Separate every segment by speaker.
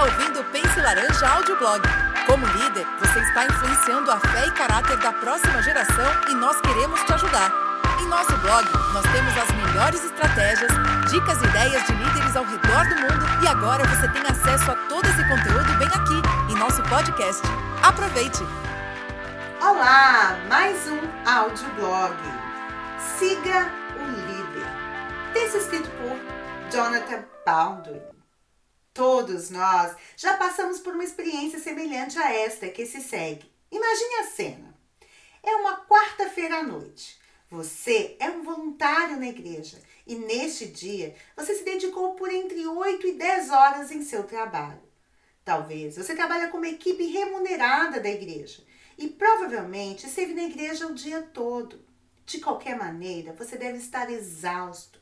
Speaker 1: está ouvindo o Pense Laranja Audioblog. Como líder, você está influenciando a fé e caráter da próxima geração e nós queremos te ajudar. Em nosso blog, nós temos as melhores estratégias, dicas e ideias de líderes ao redor do mundo e agora você tem acesso a todo esse conteúdo bem aqui em nosso podcast. Aproveite!
Speaker 2: Olá, mais um audioblog. Siga o líder. Texto escrito por Jonathan Baldwin. Todos nós já passamos por uma experiência semelhante a esta que se segue. Imagine a cena. É uma quarta-feira à noite. Você é um voluntário na igreja e neste dia você se dedicou por entre 8 e 10 horas em seu trabalho. Talvez você trabalhe com uma equipe remunerada da igreja e provavelmente esteve na igreja o dia todo. De qualquer maneira, você deve estar exausto.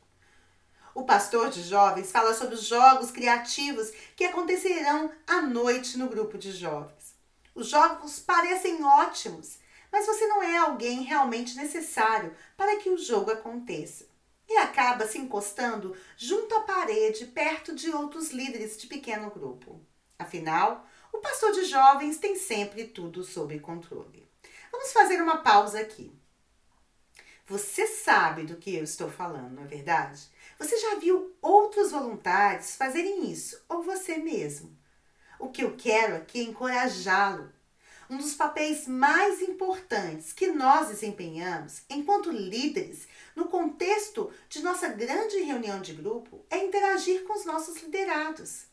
Speaker 2: O pastor de jovens fala sobre os jogos criativos que acontecerão à noite no grupo de jovens. Os jogos parecem ótimos, mas você não é alguém realmente necessário para que o jogo aconteça. E acaba se encostando junto à parede, perto de outros líderes de pequeno grupo. Afinal, o pastor de jovens tem sempre tudo sob controle. Vamos fazer uma pausa aqui. Você sabe do que eu estou falando, não é verdade? Você já viu outros voluntários fazerem isso, ou você mesmo? O que eu quero aqui é encorajá-lo. Um dos papéis mais importantes que nós desempenhamos enquanto líderes no contexto de nossa grande reunião de grupo é interagir com os nossos liderados.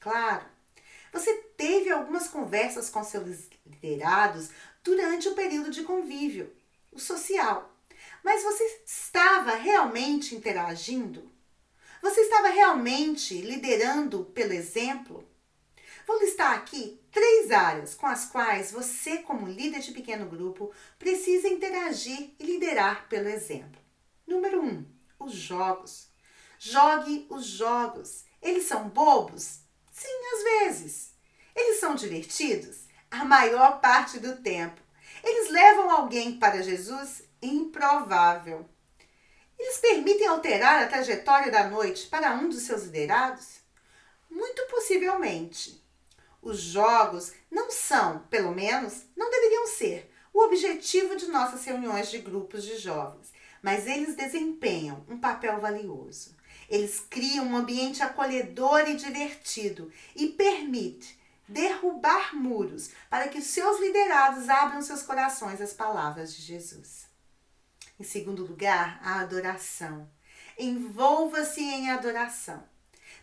Speaker 2: Claro, você teve algumas conversas com seus liderados durante o período de convívio, o social. Mas você estava realmente interagindo? Você estava realmente liderando pelo exemplo? Vou listar aqui três áreas com as quais você, como líder de pequeno grupo, precisa interagir e liderar pelo exemplo. Número um, os jogos. Jogue os jogos. Eles são bobos? Sim, às vezes. Eles são divertidos? A maior parte do tempo. Eles levam alguém para Jesus? improvável. Eles permitem alterar a trajetória da noite para um dos seus liderados? Muito possivelmente. Os jogos não são, pelo menos, não deveriam ser, o objetivo de nossas reuniões de grupos de jovens, mas eles desempenham um papel valioso. Eles criam um ambiente acolhedor e divertido e permite derrubar muros para que seus liderados abram seus corações às palavras de Jesus. Em segundo lugar, a adoração. Envolva-se em adoração.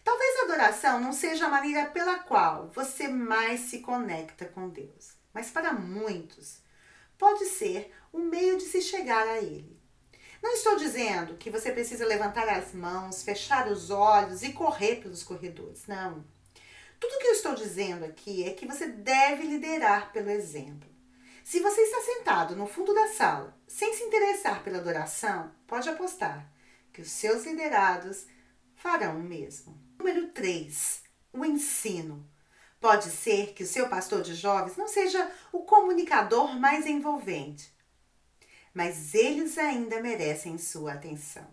Speaker 2: Talvez a adoração não seja a maneira pela qual você mais se conecta com Deus, mas para muitos pode ser o um meio de se chegar a Ele. Não estou dizendo que você precisa levantar as mãos, fechar os olhos e correr pelos corredores. Não. Tudo que eu estou dizendo aqui é que você deve liderar pelo exemplo. Se você está sentado no fundo da sala, sem se interessar pela adoração, pode apostar que os seus liderados farão o mesmo. Número 3. O ensino. Pode ser que o seu pastor de jovens não seja o comunicador mais envolvente, mas eles ainda merecem sua atenção.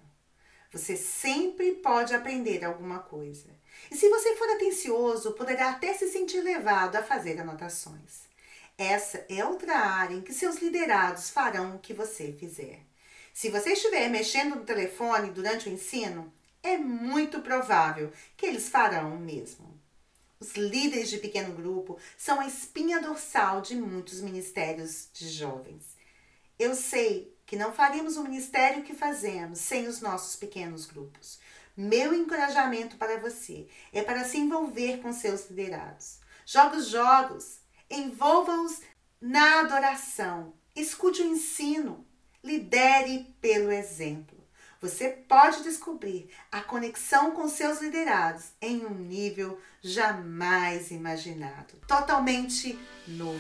Speaker 2: Você sempre pode aprender alguma coisa. E se você for atencioso, poderá até se sentir levado a fazer anotações. Essa é outra área em que seus liderados farão o que você fizer. Se você estiver mexendo no telefone durante o ensino, é muito provável que eles farão o mesmo. Os líderes de pequeno grupo são a espinha dorsal de muitos ministérios de jovens. Eu sei que não faríamos o ministério que fazemos sem os nossos pequenos grupos. Meu encorajamento para você é para se envolver com seus liderados. Joga os jogos, Envolva-os na adoração. Escute o ensino. Lidere pelo exemplo. Você pode descobrir a conexão com seus liderados em um nível jamais imaginado, totalmente novo.